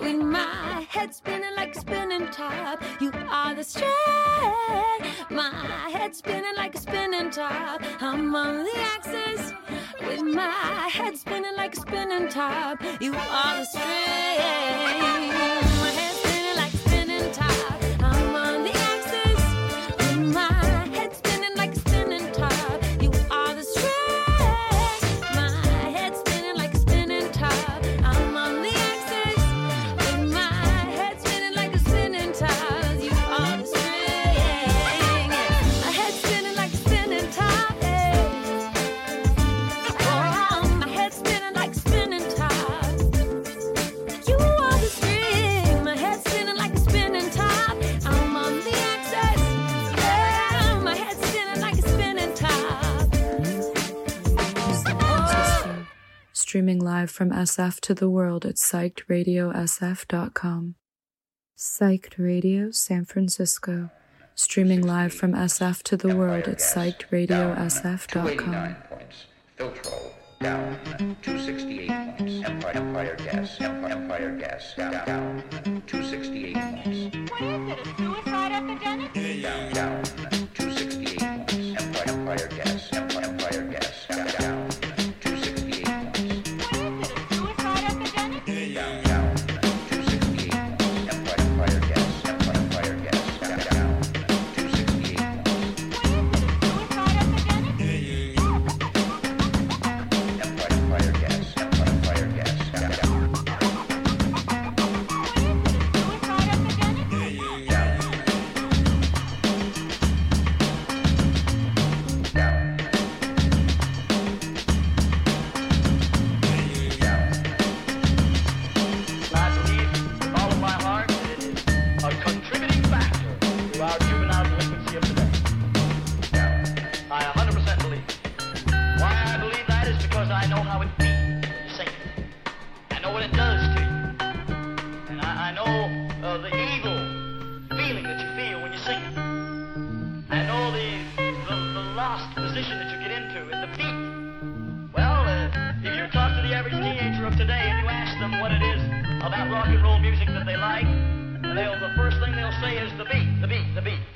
with my head spinning like a spinning top. You are the strand, my head spinning like a spinning top. I'm on the axis with my head spinning like a spinning top. You are the strand. live from SF to the world at psychedradiosf.com. Psyched Radio San Francisco, streaming live from SF to the world at psychedradiosf.com. Down 268 points. Empire, Empire gas. Empire gas down, down 268 points. What is it? A suicide epidemic? Down, down. rock and roll music that they like, they'll, the first thing they'll say is the beat, the beat, the beat.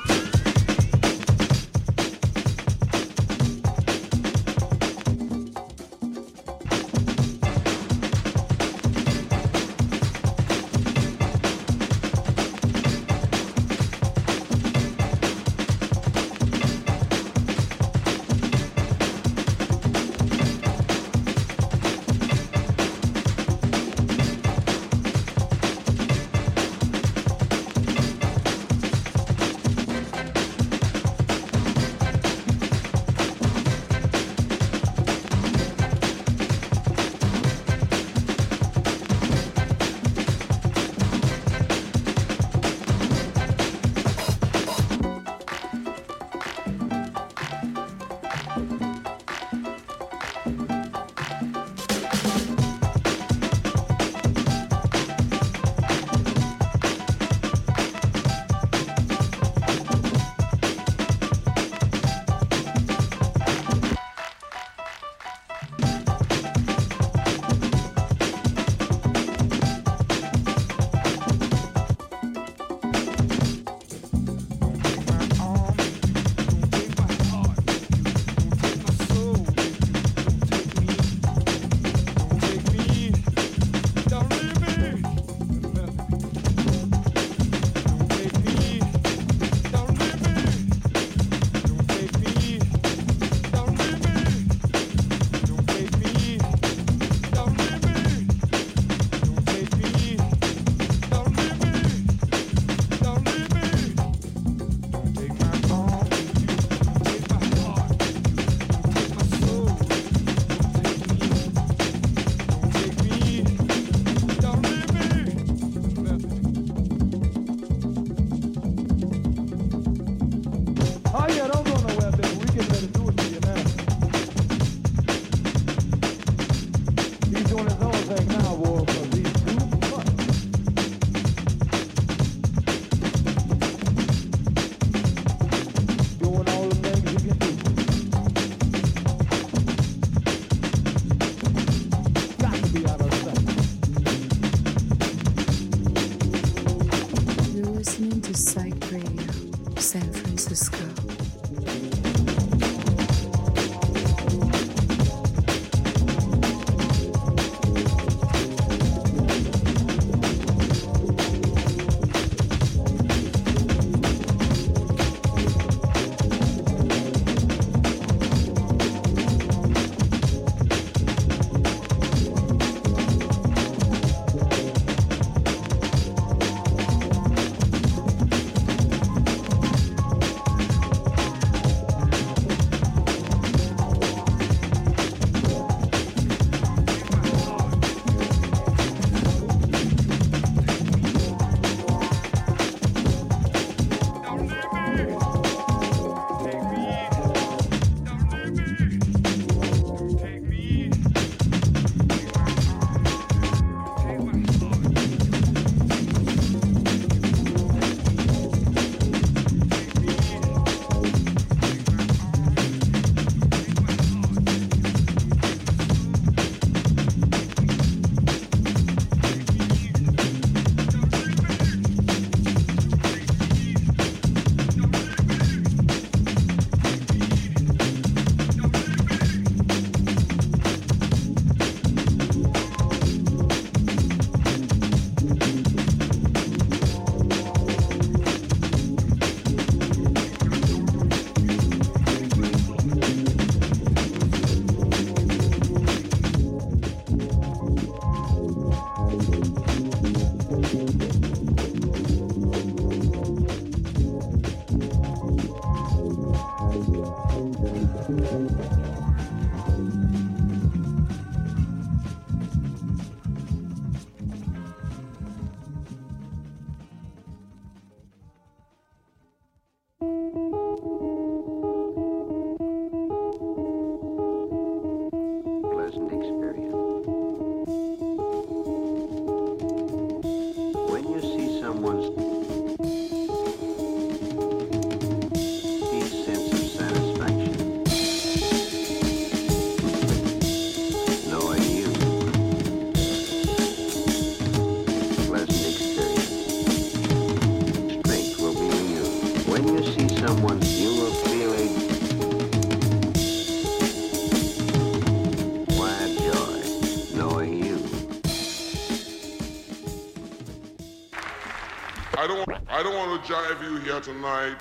Don't, want to jive you here tonight,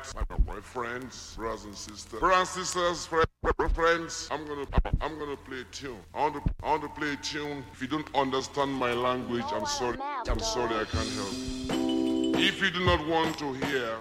my, friends, brothers and sisters, brothers and sisters, fri- fri- friends. I'm gonna, I'm gonna play a tune. I want to, I want to play a tune. If you don't understand my language, I'm sorry. I'm sorry, I can't help. If you do not want to hear,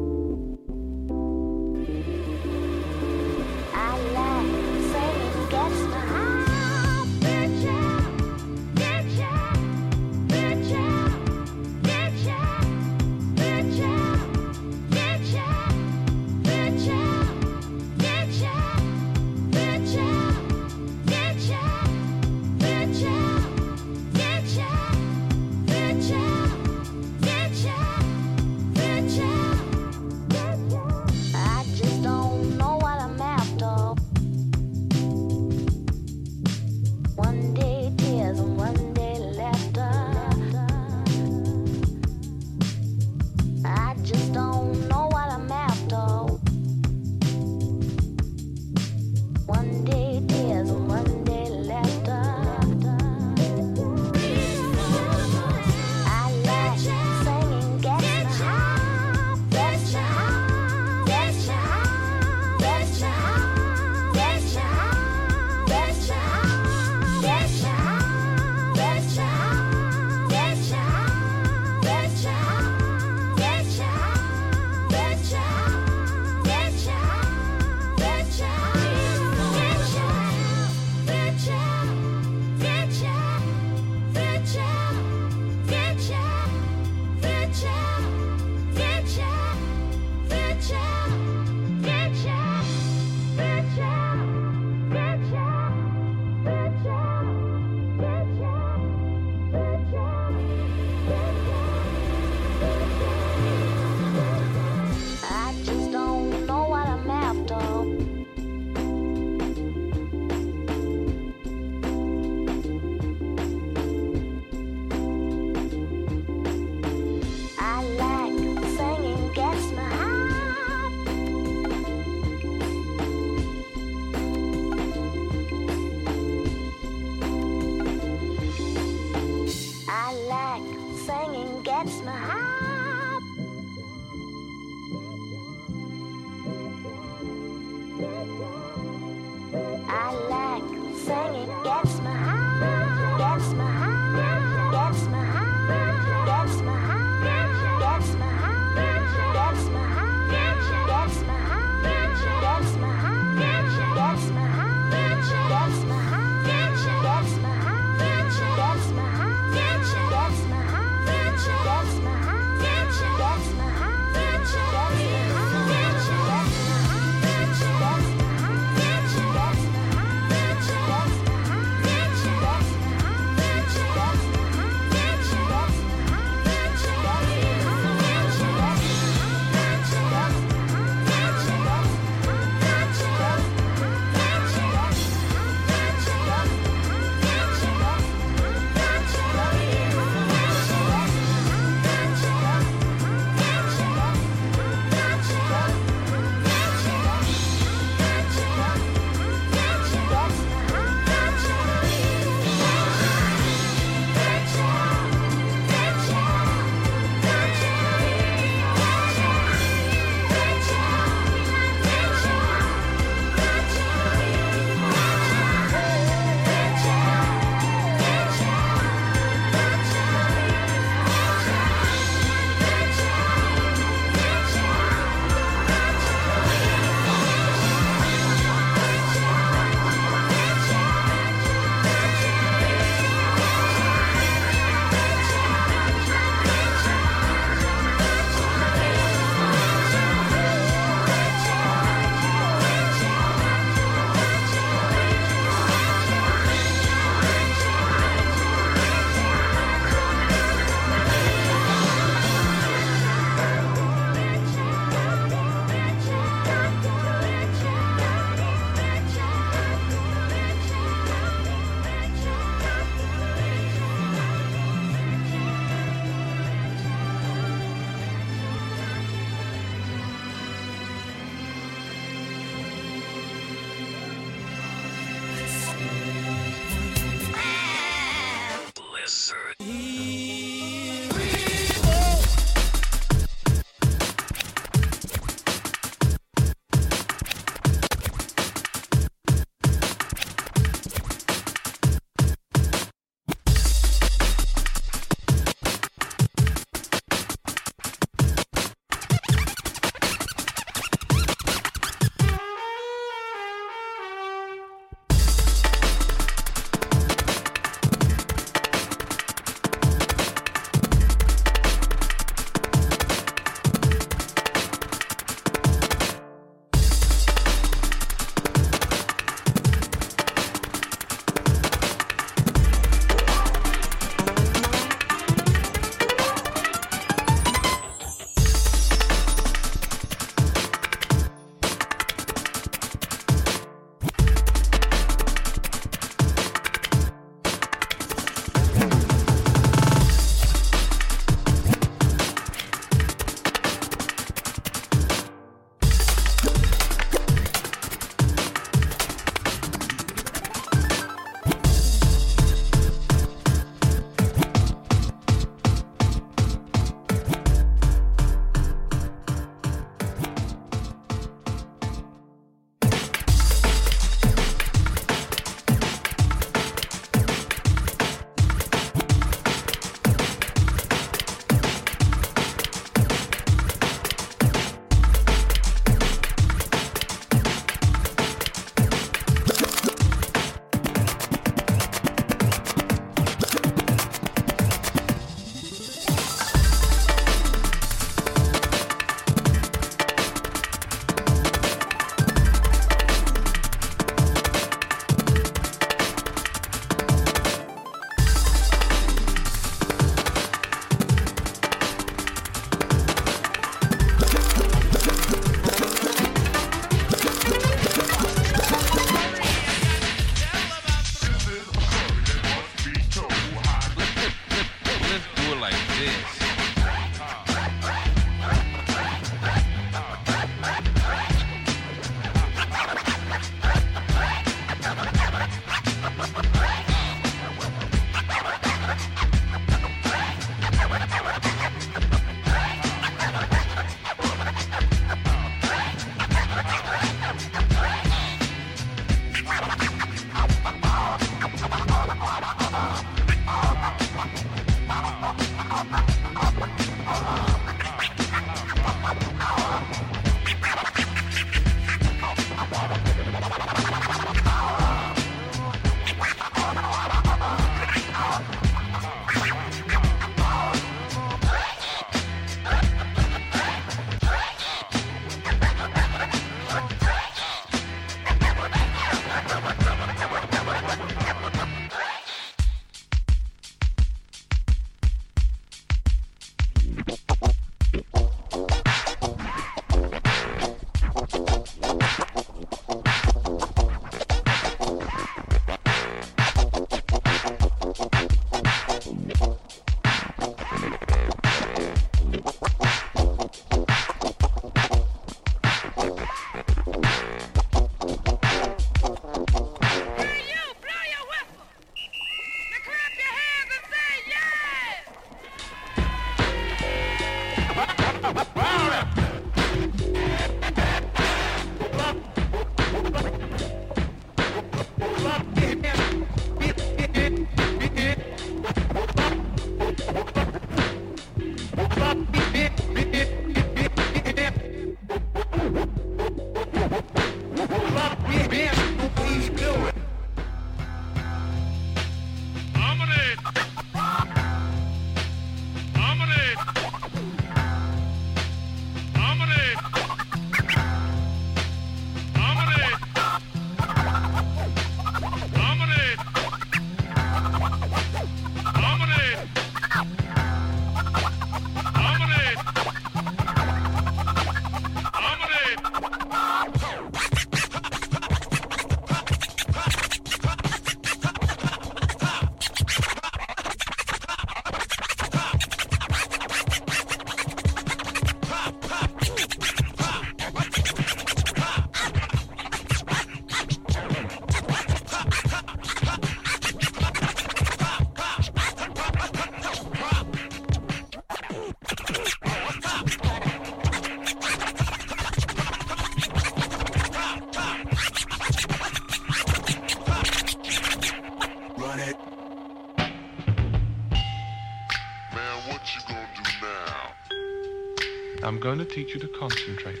teach you to concentrate.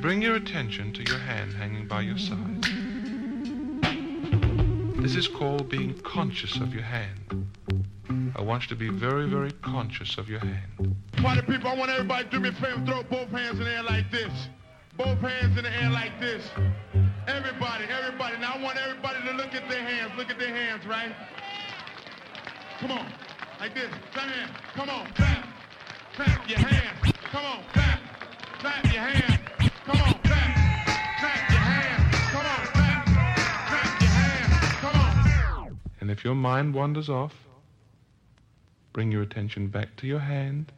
Bring your attention to your hand hanging by your side. This is called being conscious of your hand. I want you to be very, very conscious of your hand. Party people, I want everybody to do me a favor, throw both hands in the air like this. Both hands in the air like this. Everybody, everybody. Now I want everybody to look at their hands. Look at their hands, right? Come on. Like this. Clap your. Come on. Mind wanders off, bring your attention back to your hand.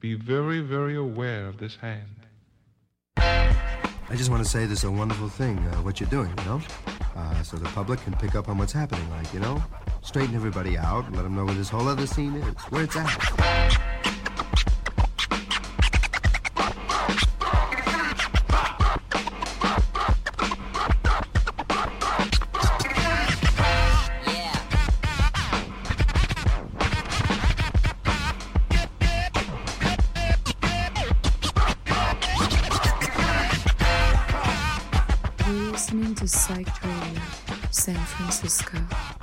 Be very, very aware of this hand. I just want to say this is a wonderful thing, uh, what you're doing, you know? Uh, so the public can pick up on what's happening, like, you know? Straighten everybody out and let them know where this whole other scene is, where it's at. To Psyched Radio, San Francisco.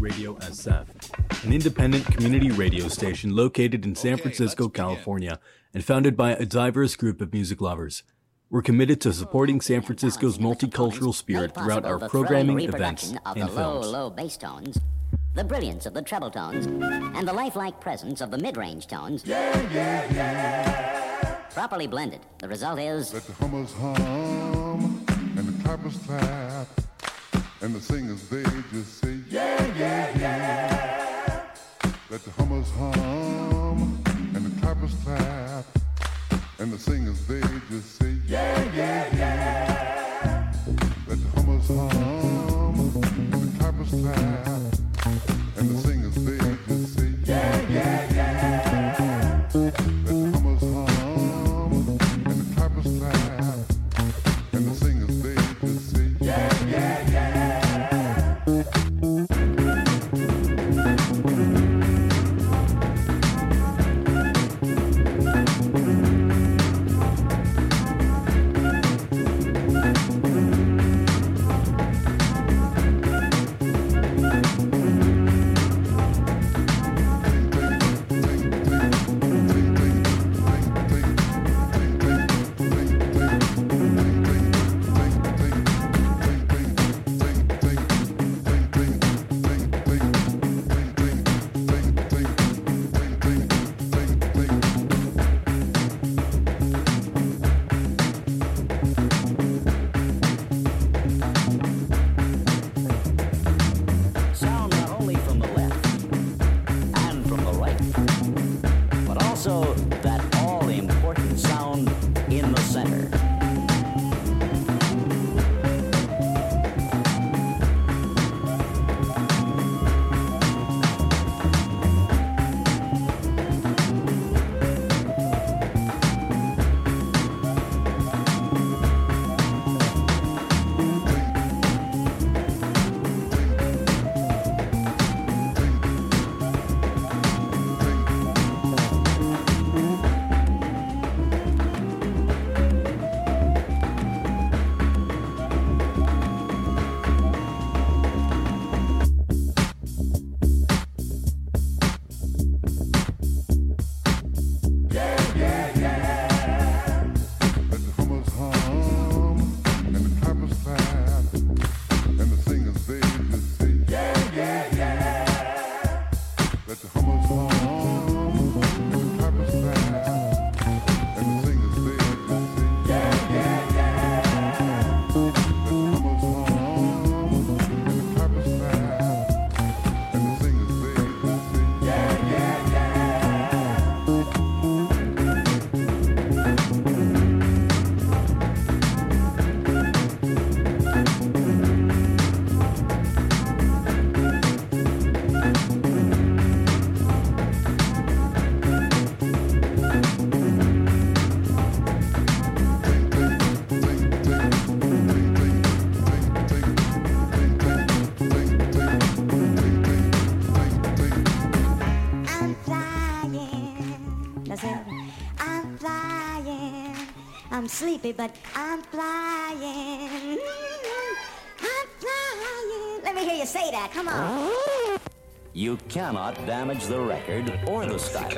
Radio SF, an independent community radio station located in San Francisco, California, and founded by a diverse group of music lovers. We're committed to supporting oh, San Francisco's multicultural spirit throughout our programming, events, of the and low, films. low low bass tones, the brilliance of the treble tones, and the lifelike presence of the mid-range tones. Properly blended, the result is Let the hummers hum and the clappers clap and the singers they just say yeah yeah yeah. Let the hummers hum and the clappers clap and the singers they just say yeah yeah yeah. Let the hummers hum and the clappers clap and the singers sleepy, but I'm flying. I'm flying. Let me hear you say that. Come on. You cannot damage the record or the style.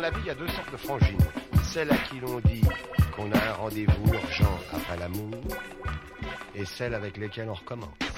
Dans la vie, il y a deux sortes de frangines. Celles à qui l'on dit qu'on a un rendez-vous urgent après l'amour, et celles avec lesquelles on recommence.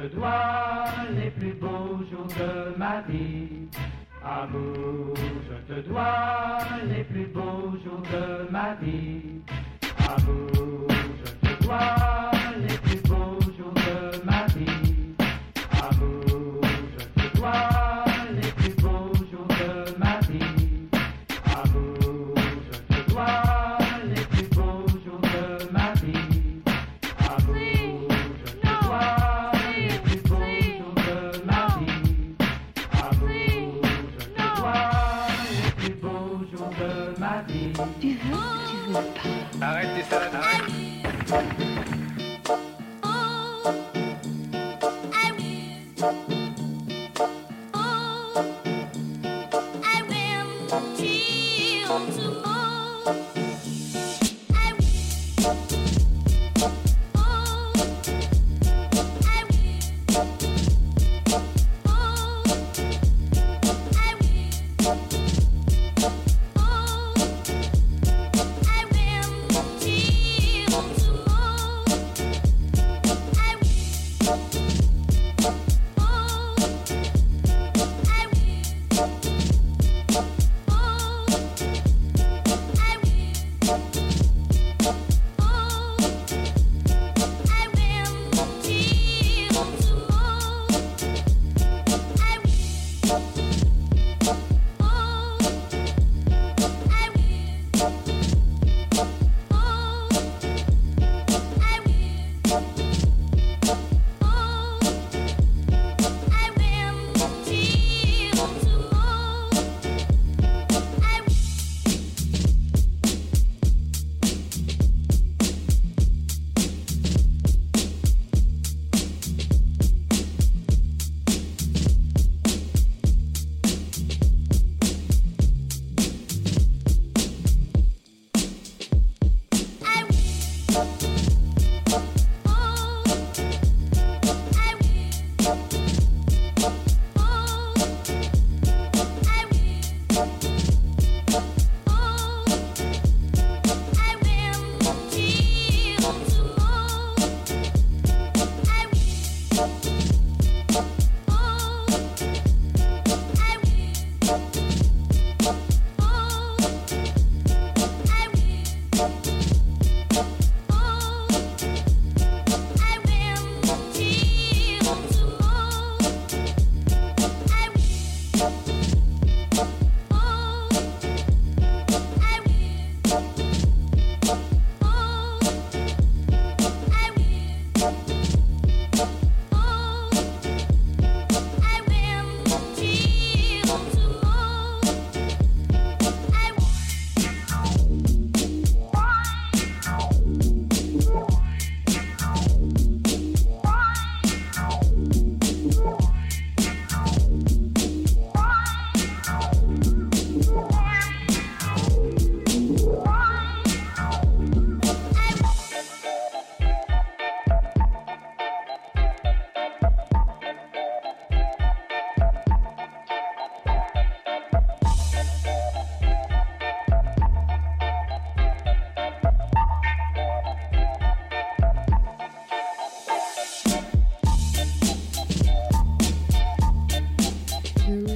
Te dois les plus beaux jours de ma vie. Amour, je te dois les plus beaux jours de ma vie. Amour, je te dois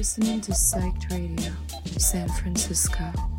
listening to Psyched Radio, San Francisco.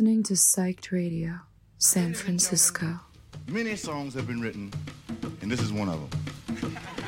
Listening to Psyched Radio, San Francisco. Many songs have been written, and this is one of them.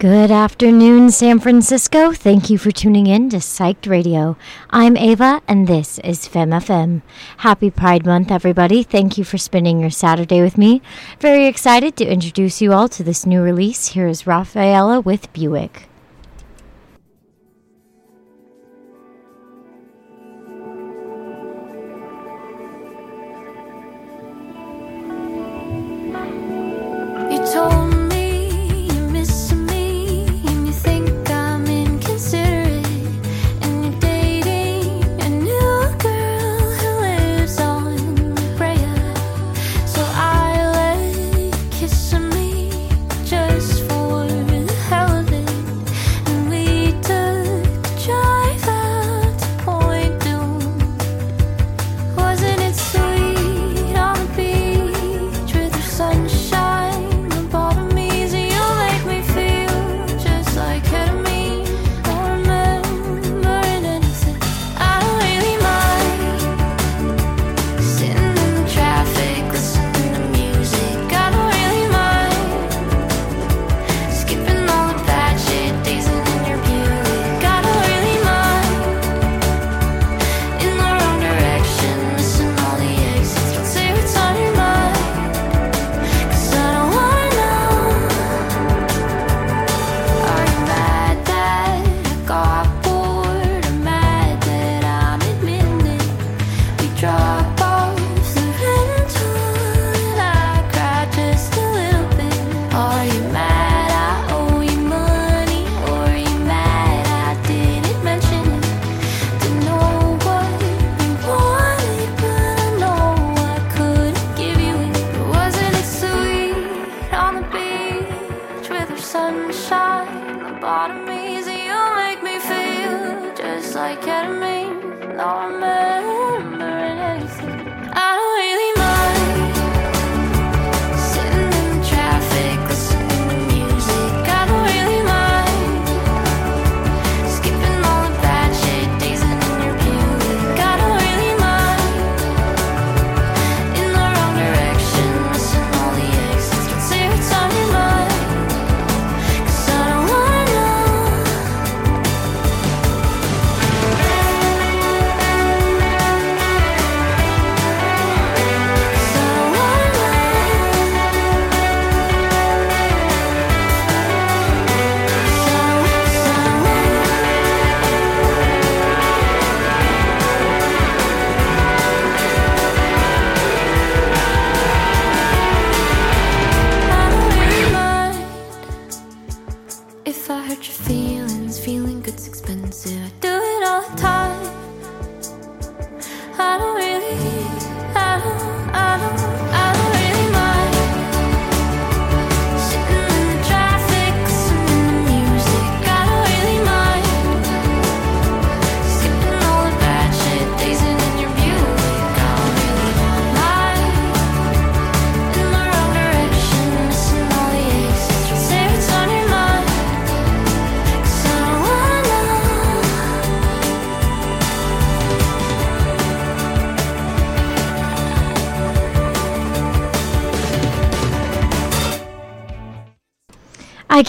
Good afternoon, San Francisco. Thank you for tuning in to Psyched Radio. I'm Ava, and this is Femme FM. Happy Pride Month, everybody. Thank you for spending your Saturday with me. Very excited to introduce you all to this new release. Here is Rafaela with Buick.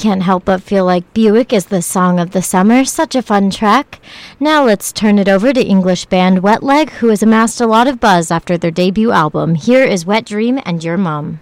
can't help but feel like Buick is the song of the summer. Such a fun track. Now let's turn it over to English band Wet Leg, who has amassed a lot of buzz after their debut album. Here is Wet Dream and Your Mom.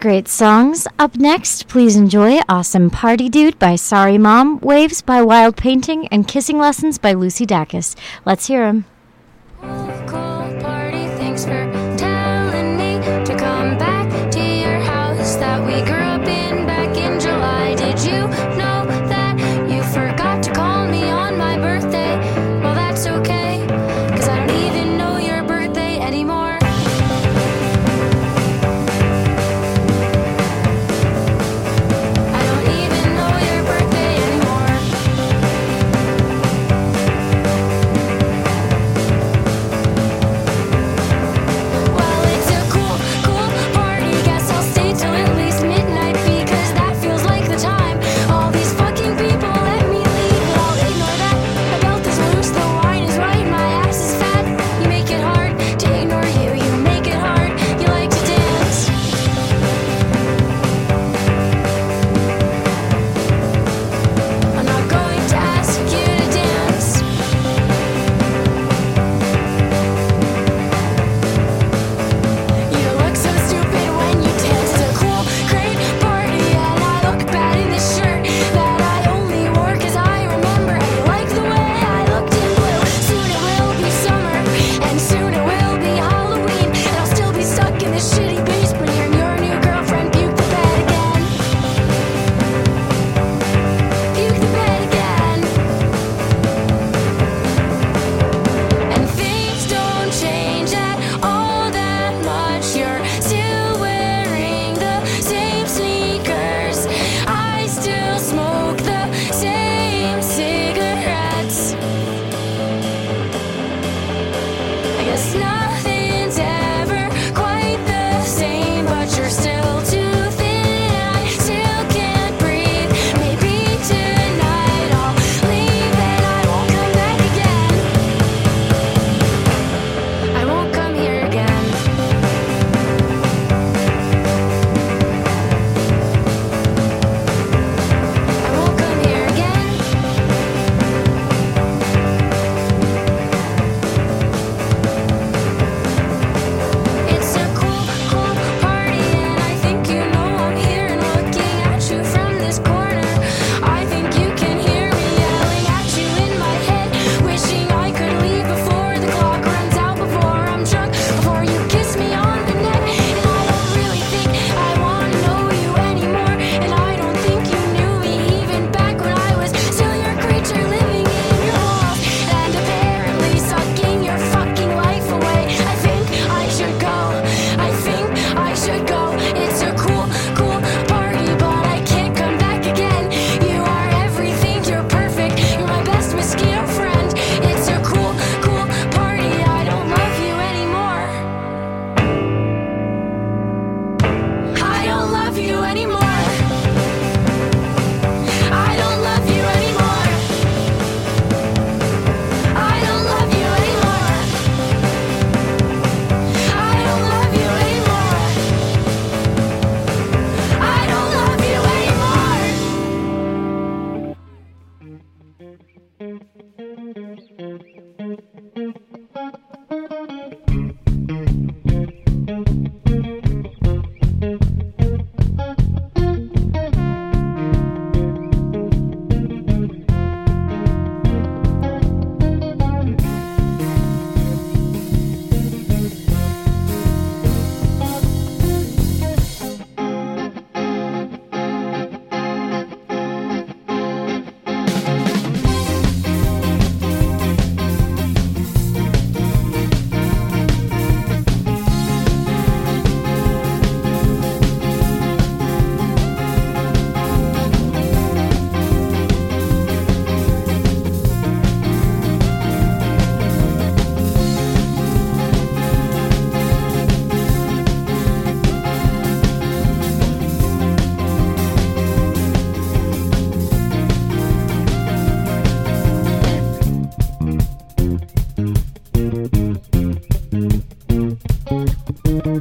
great songs. Up next, please enjoy Awesome Party Dude by Sorry Mom, Waves by Wild Painting, and Kissing Lessons by Lucy Dacus. Let's hear them.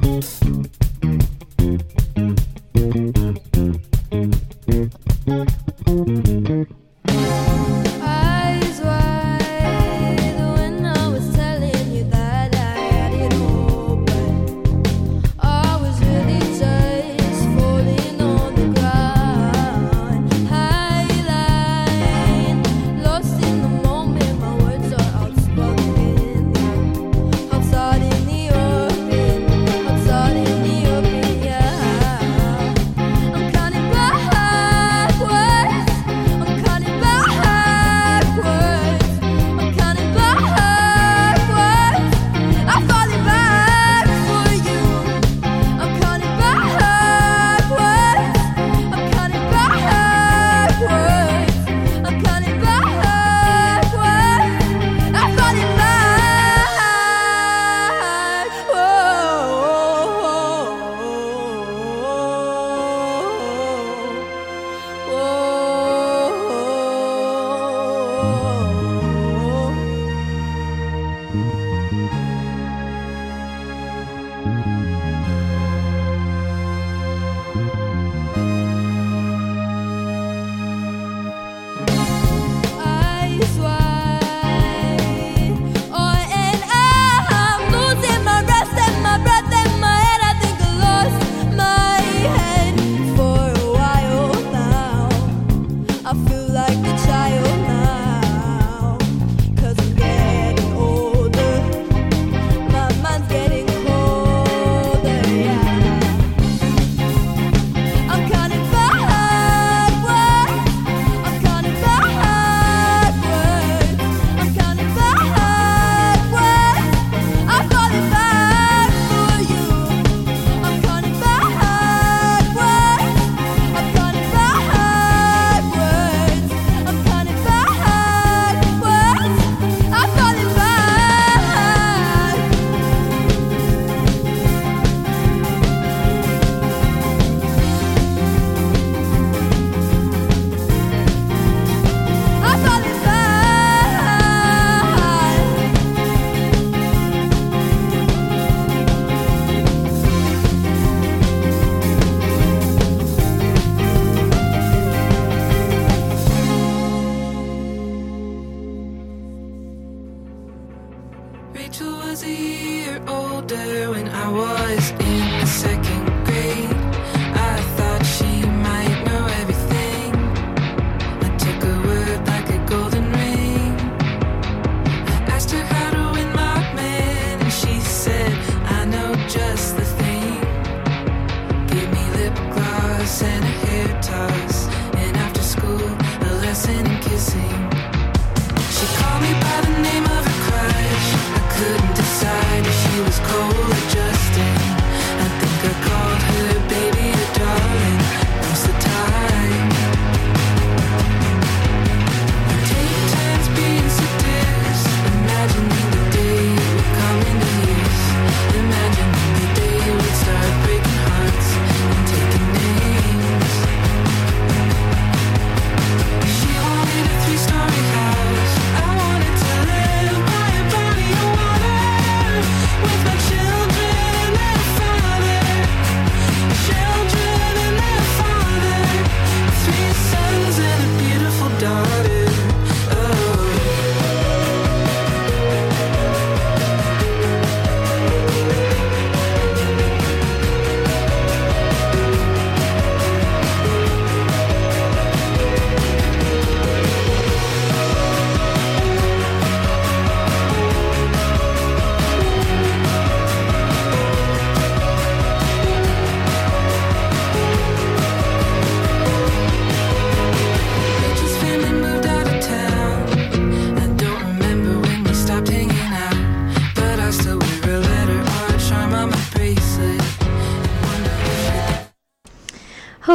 Música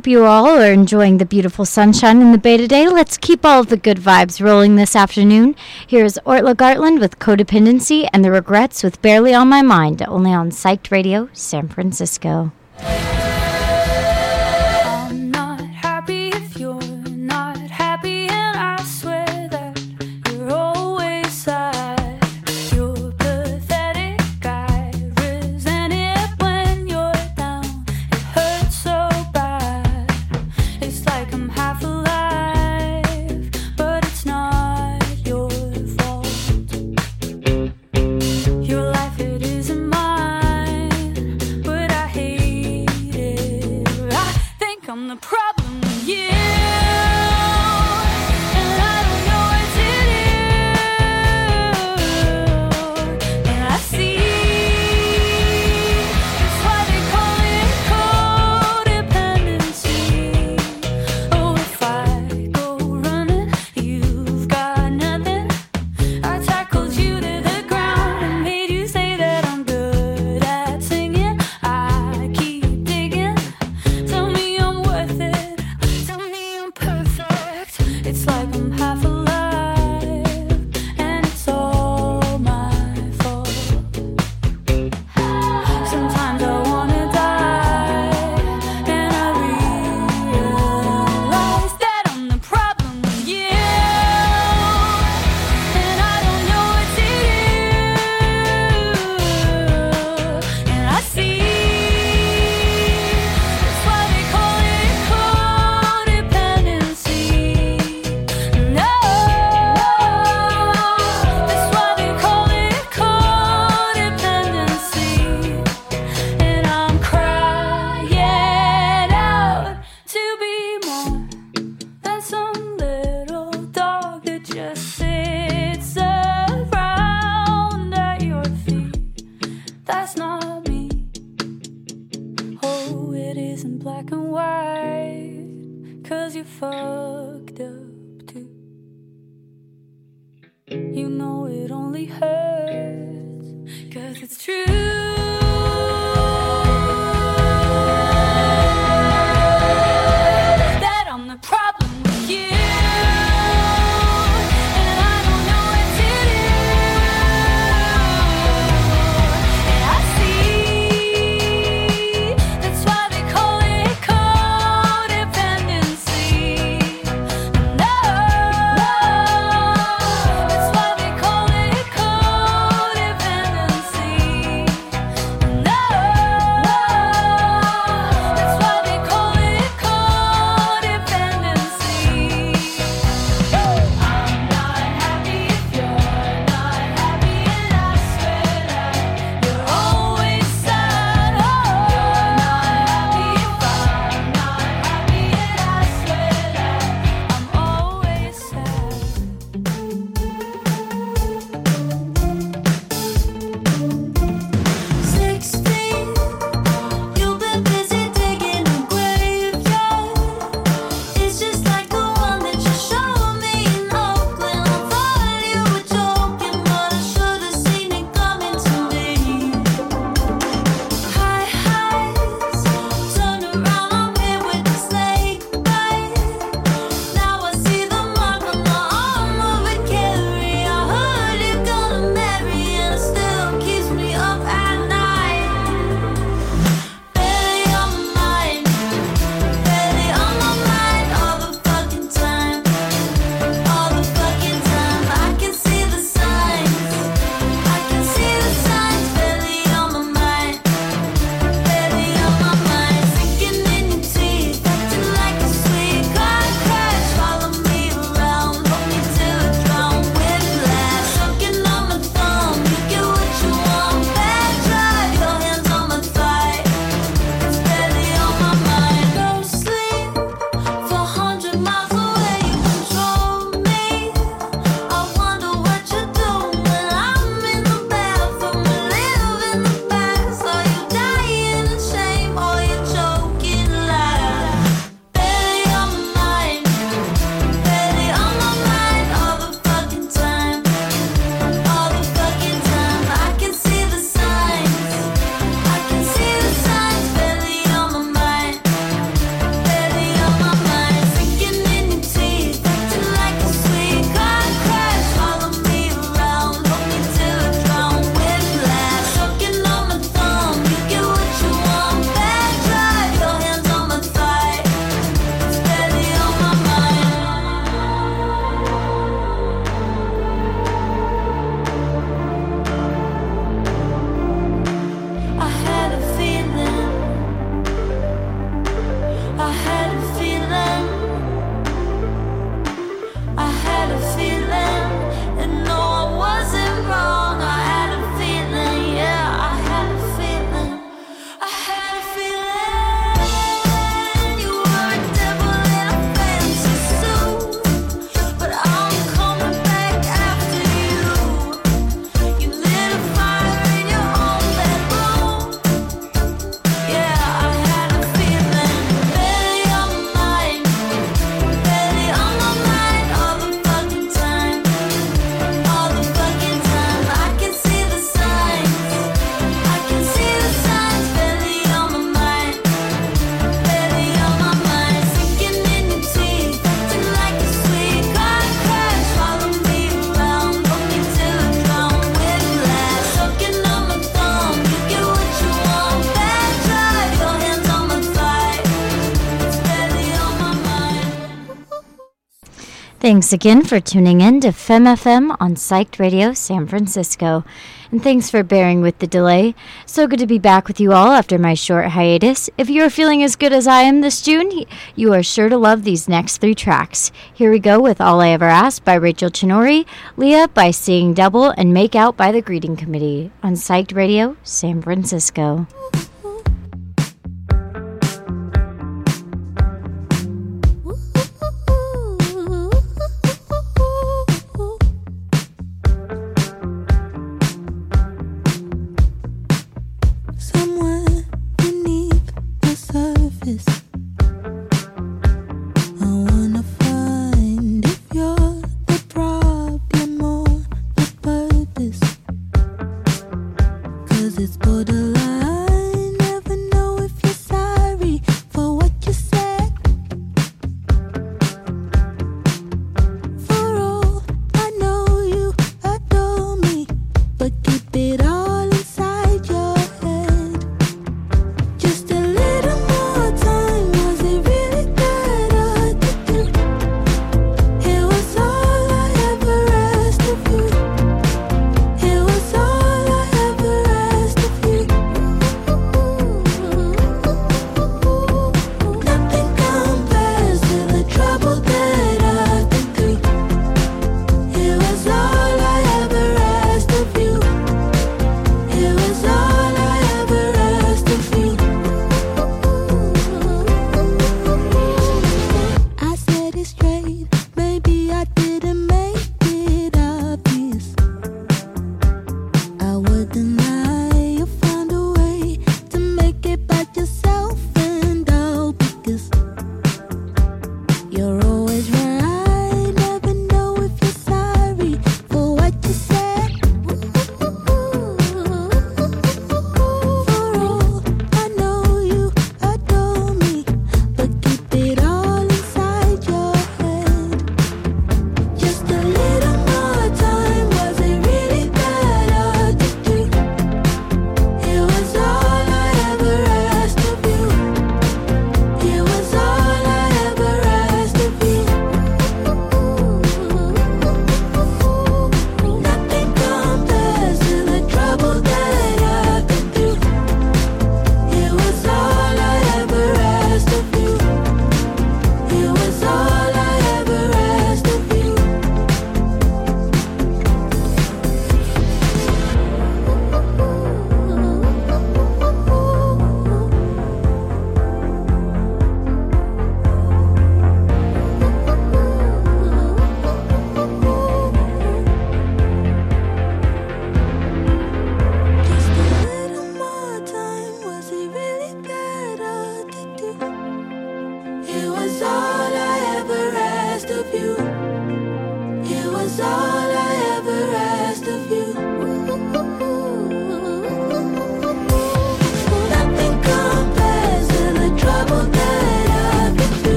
hope you all are enjoying the beautiful sunshine in the bay today. Let's keep all the good vibes rolling this afternoon. Here is Orla Gartland with Codependency and the Regrettes with Barely on My Mind, only on Psyched Radio San Francisco. Thanks again for tuning in to Femme FM on Psyched Radio San Francisco. And thanks for bearing with the delay. So good to be back with you all after my short hiatus. If you are feeling as good as I am this June, you are sure to love these next three tracks. Here we go with All I Ever Asked by Rachel Chinouriri, Leah by Seeing Double, and Make Out by the Greeting Committee on Psyched Radio San Francisco.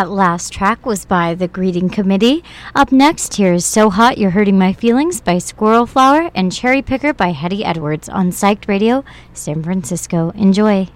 That last track was by the Greeting Committee. Up next, here is So Hot You're Hurting My Feelings by Squirrel Flower and Cherry Picker by Hetty Edwards on Psyched Radio, San Francisco. Enjoy.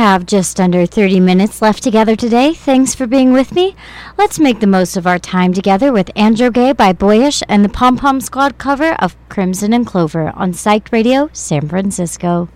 have just under 30 minutes left together today. Thanks for being with me. Let's make the most of our time together with Andrew Gay by Boyish and the Pom Pom Squad cover of Crimson and Clover on Psyched Radio San Francisco.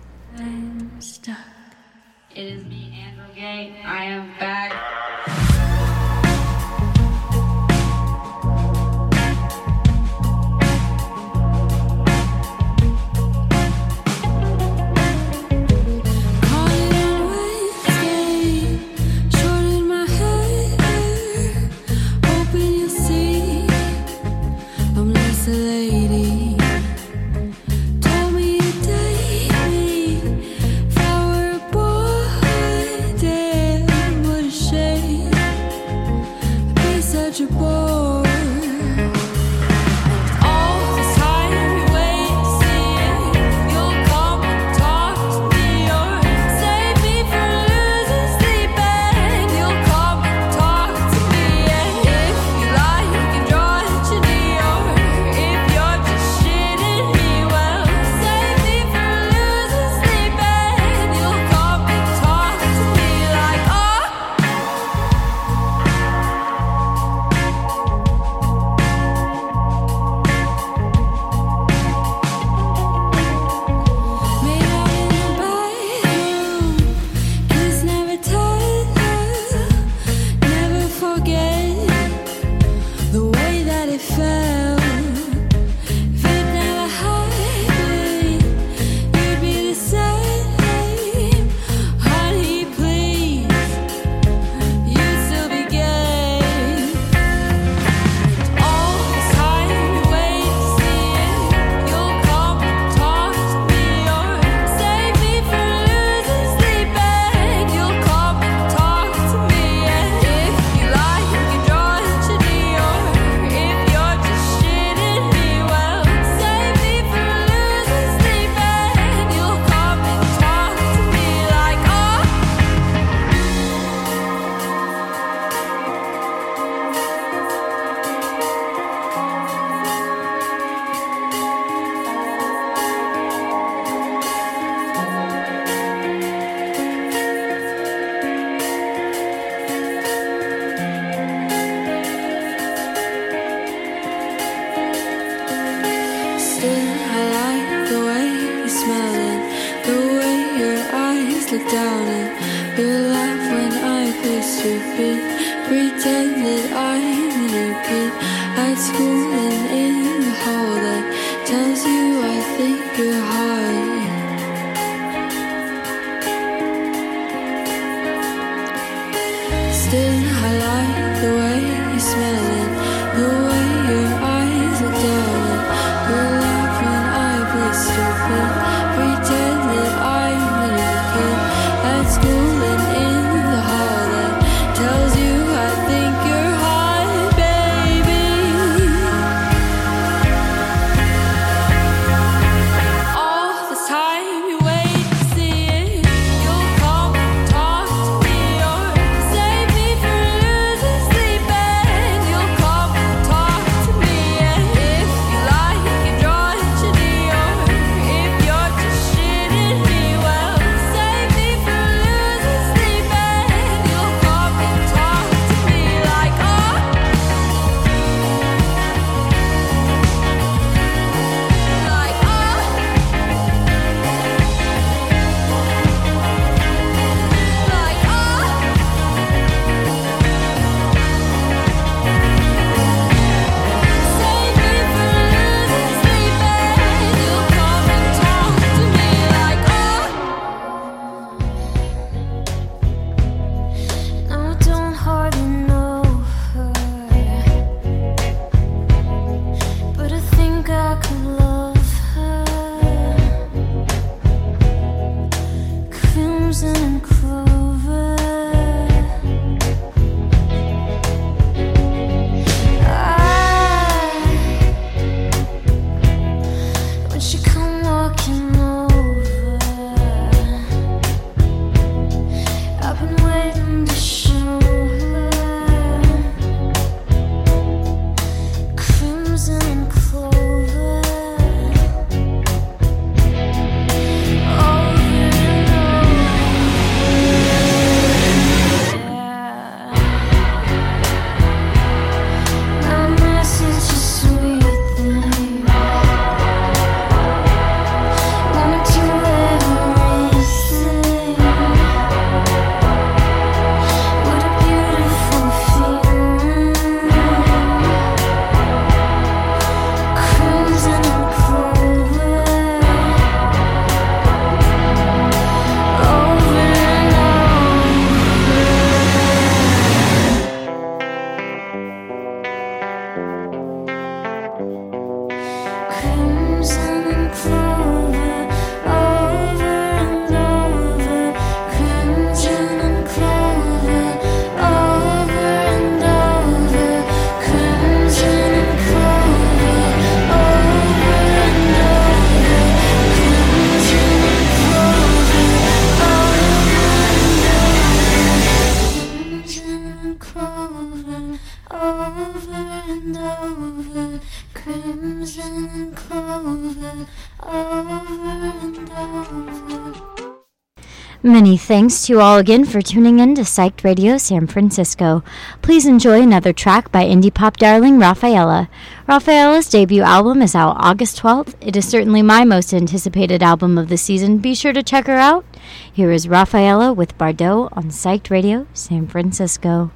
Thanks to you all again for tuning in to Psyched Radio San Francisco. Please enjoy another track by indie pop darling Raffaella. Raffaella's debut album is out August 12th. It is certainly my most anticipated album of the season. Be sure to check her out. Here is Raffaella with Bardot on Psyched Radio San Francisco.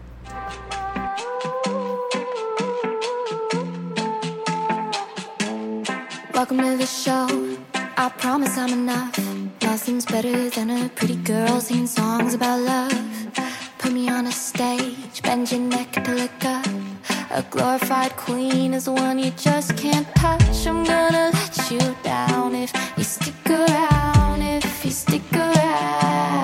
Welcome to the show. I promise I'm enough. Nothing's better than a pretty girl singing songs about love. Put me on a stage, bend your neck to look up. A glorified queen is one you just can't touch. I'm gonna let you down if you stick around. If you stick around,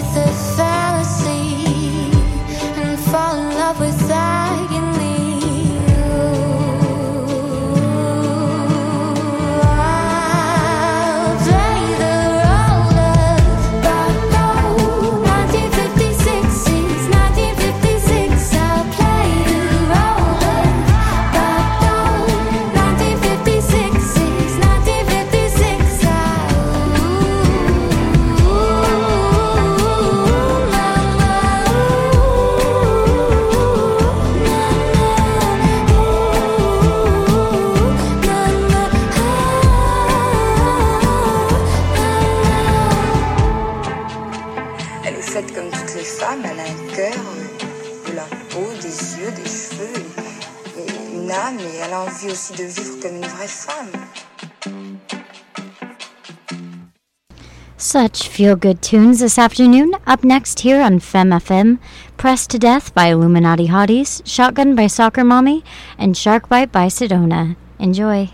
the feel good tunes this afternoon. Up next here on Femme FM Pressed to Death by Illuminati Hotties, Shotgun by Soccer Mommy, and Shark Bite by Sedona. Enjoy.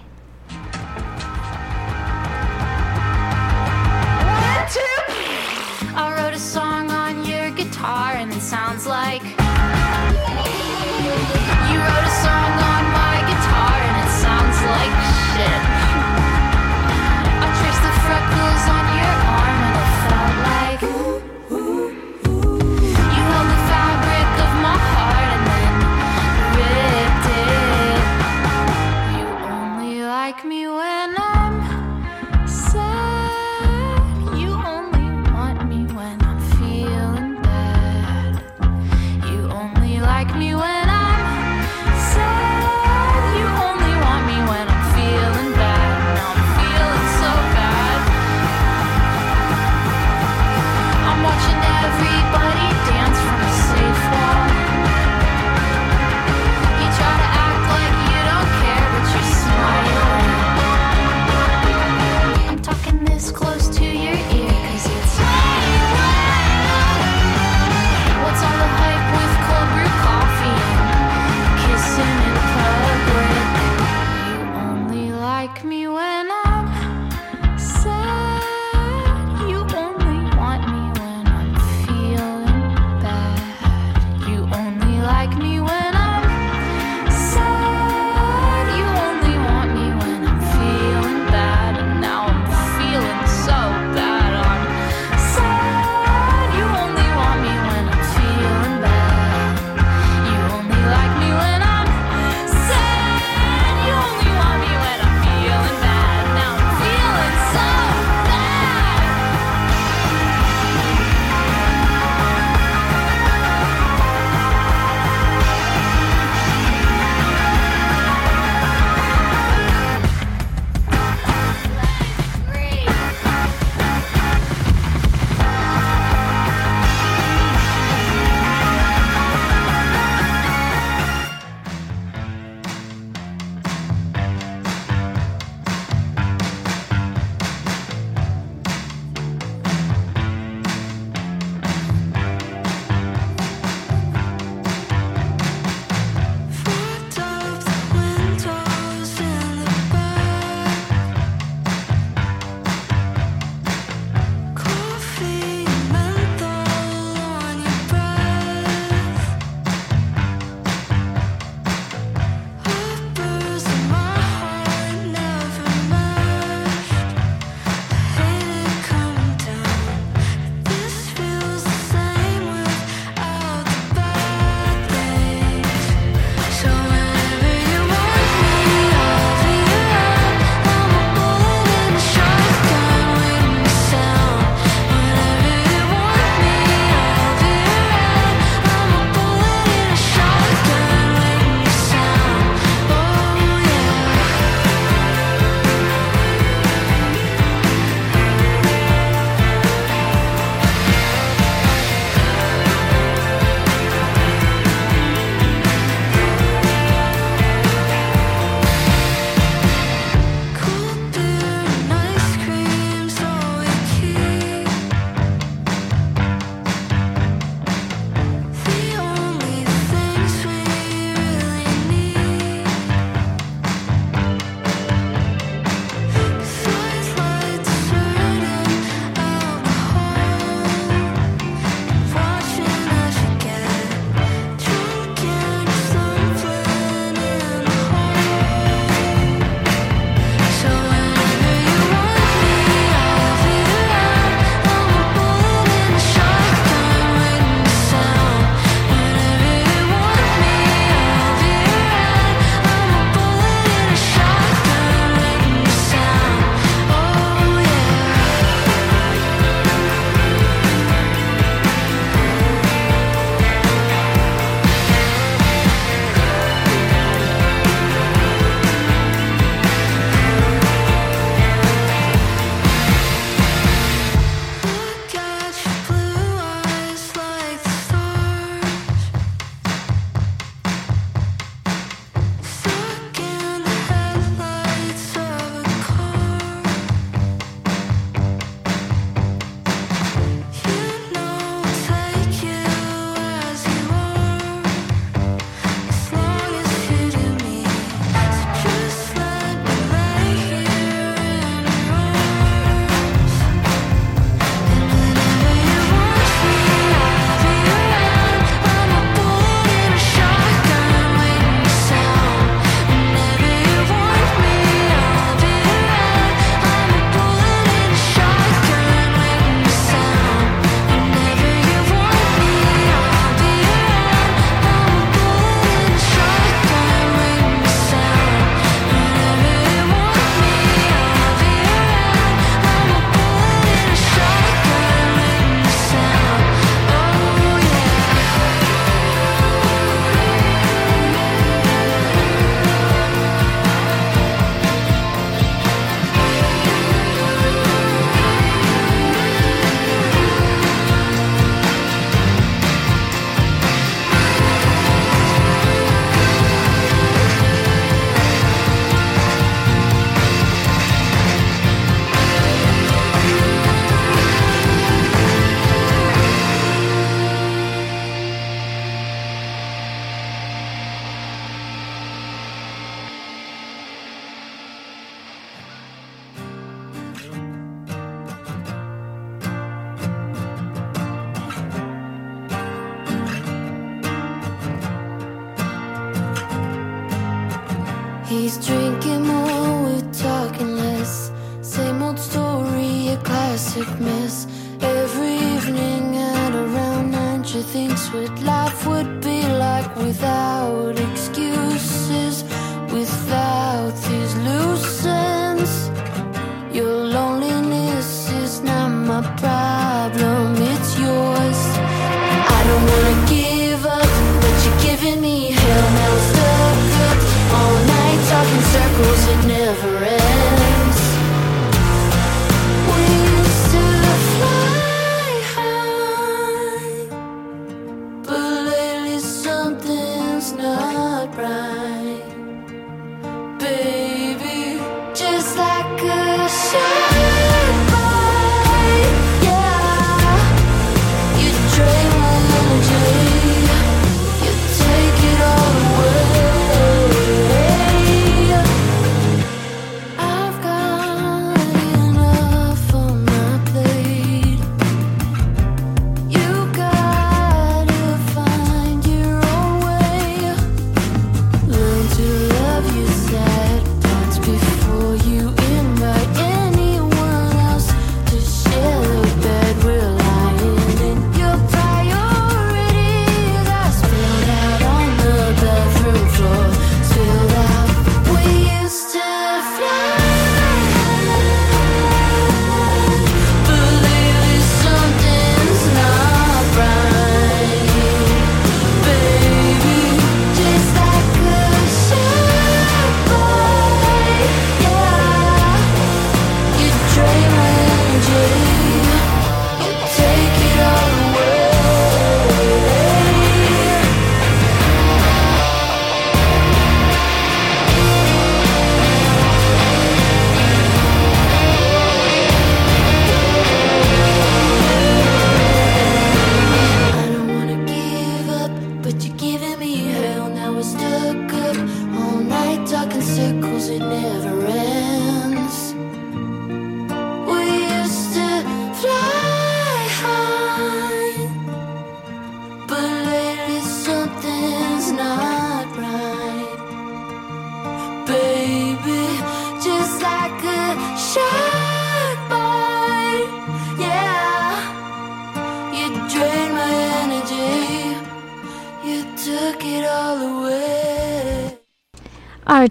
He's drinking more, we're talking less. Same old story, a classic mess. Every evening at around nine, she thinks what life would be like without excuses,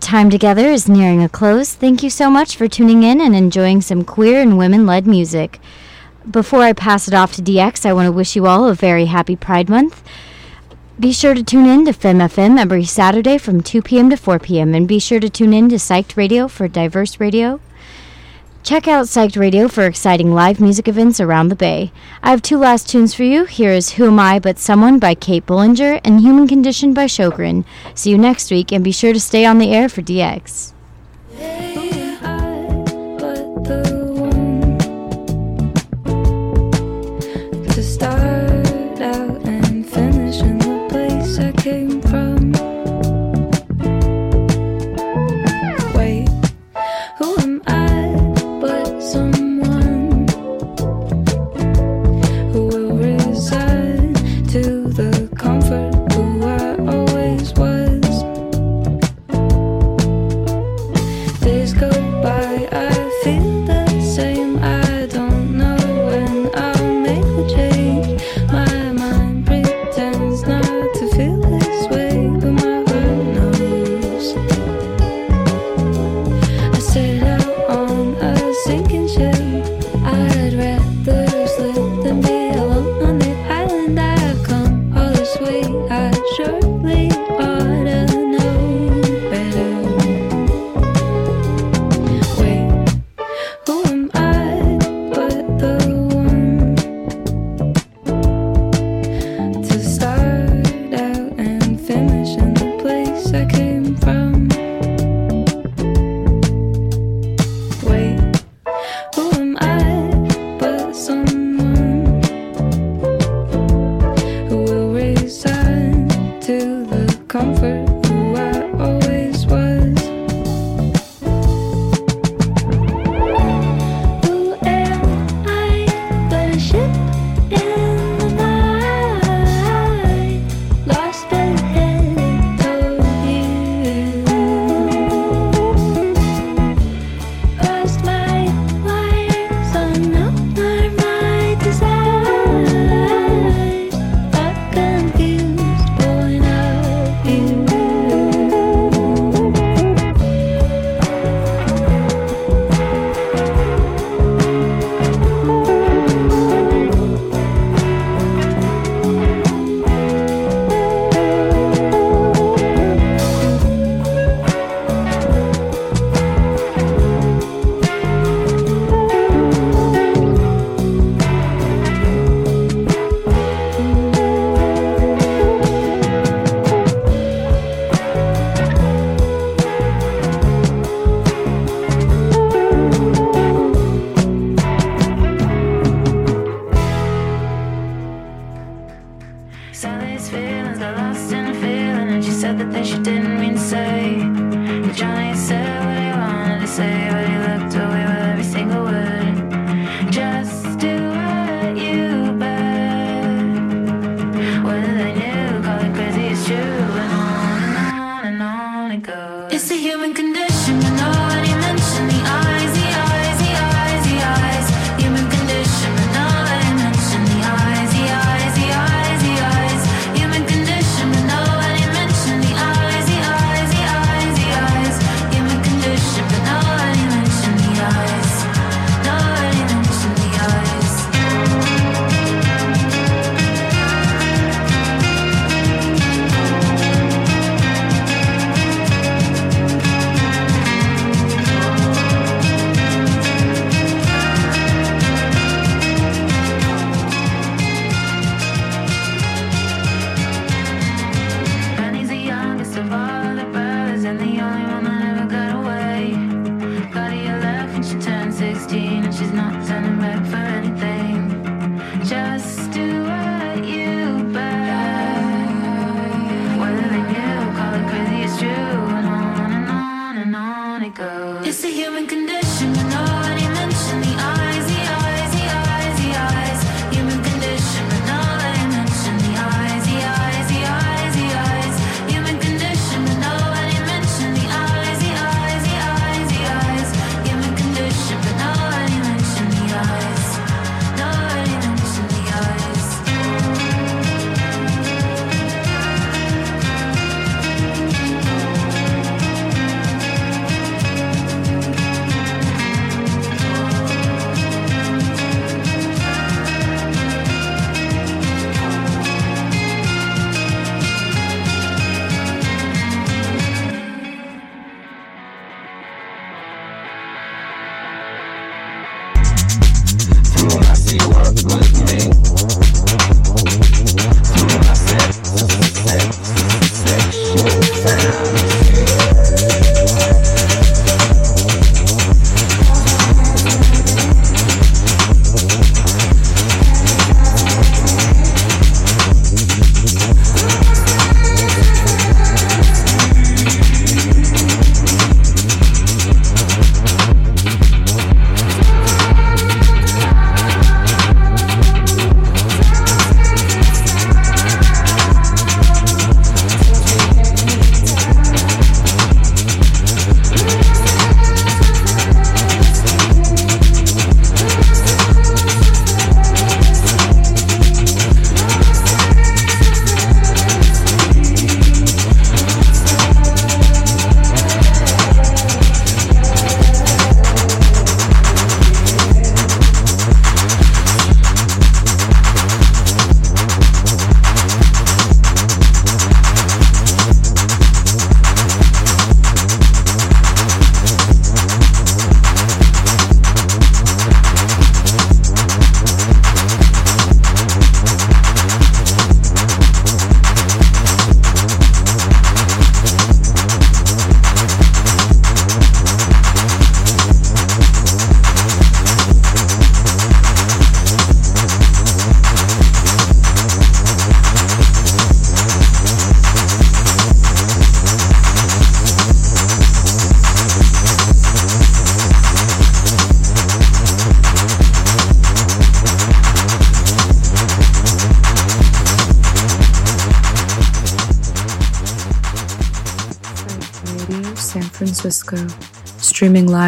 time together is nearing a close. Thank you so much for tuning in and enjoying some queer and women led music. Before I pass it off to DX, I want to wish you all a very happy Pride Month. Be sure to tune in to Femme FM every Saturday from 2 p.m. to 4 p.m. and be sure to tune in to Psyched Radio for diverse radio. Check out Psyched Radio for exciting live music events around the Bay. I have two last tunes for you. Here is Who Am I But Someone by Kate Bollinger and Human Condition by Shogren. See you next week and be sure to stay on the air for DX.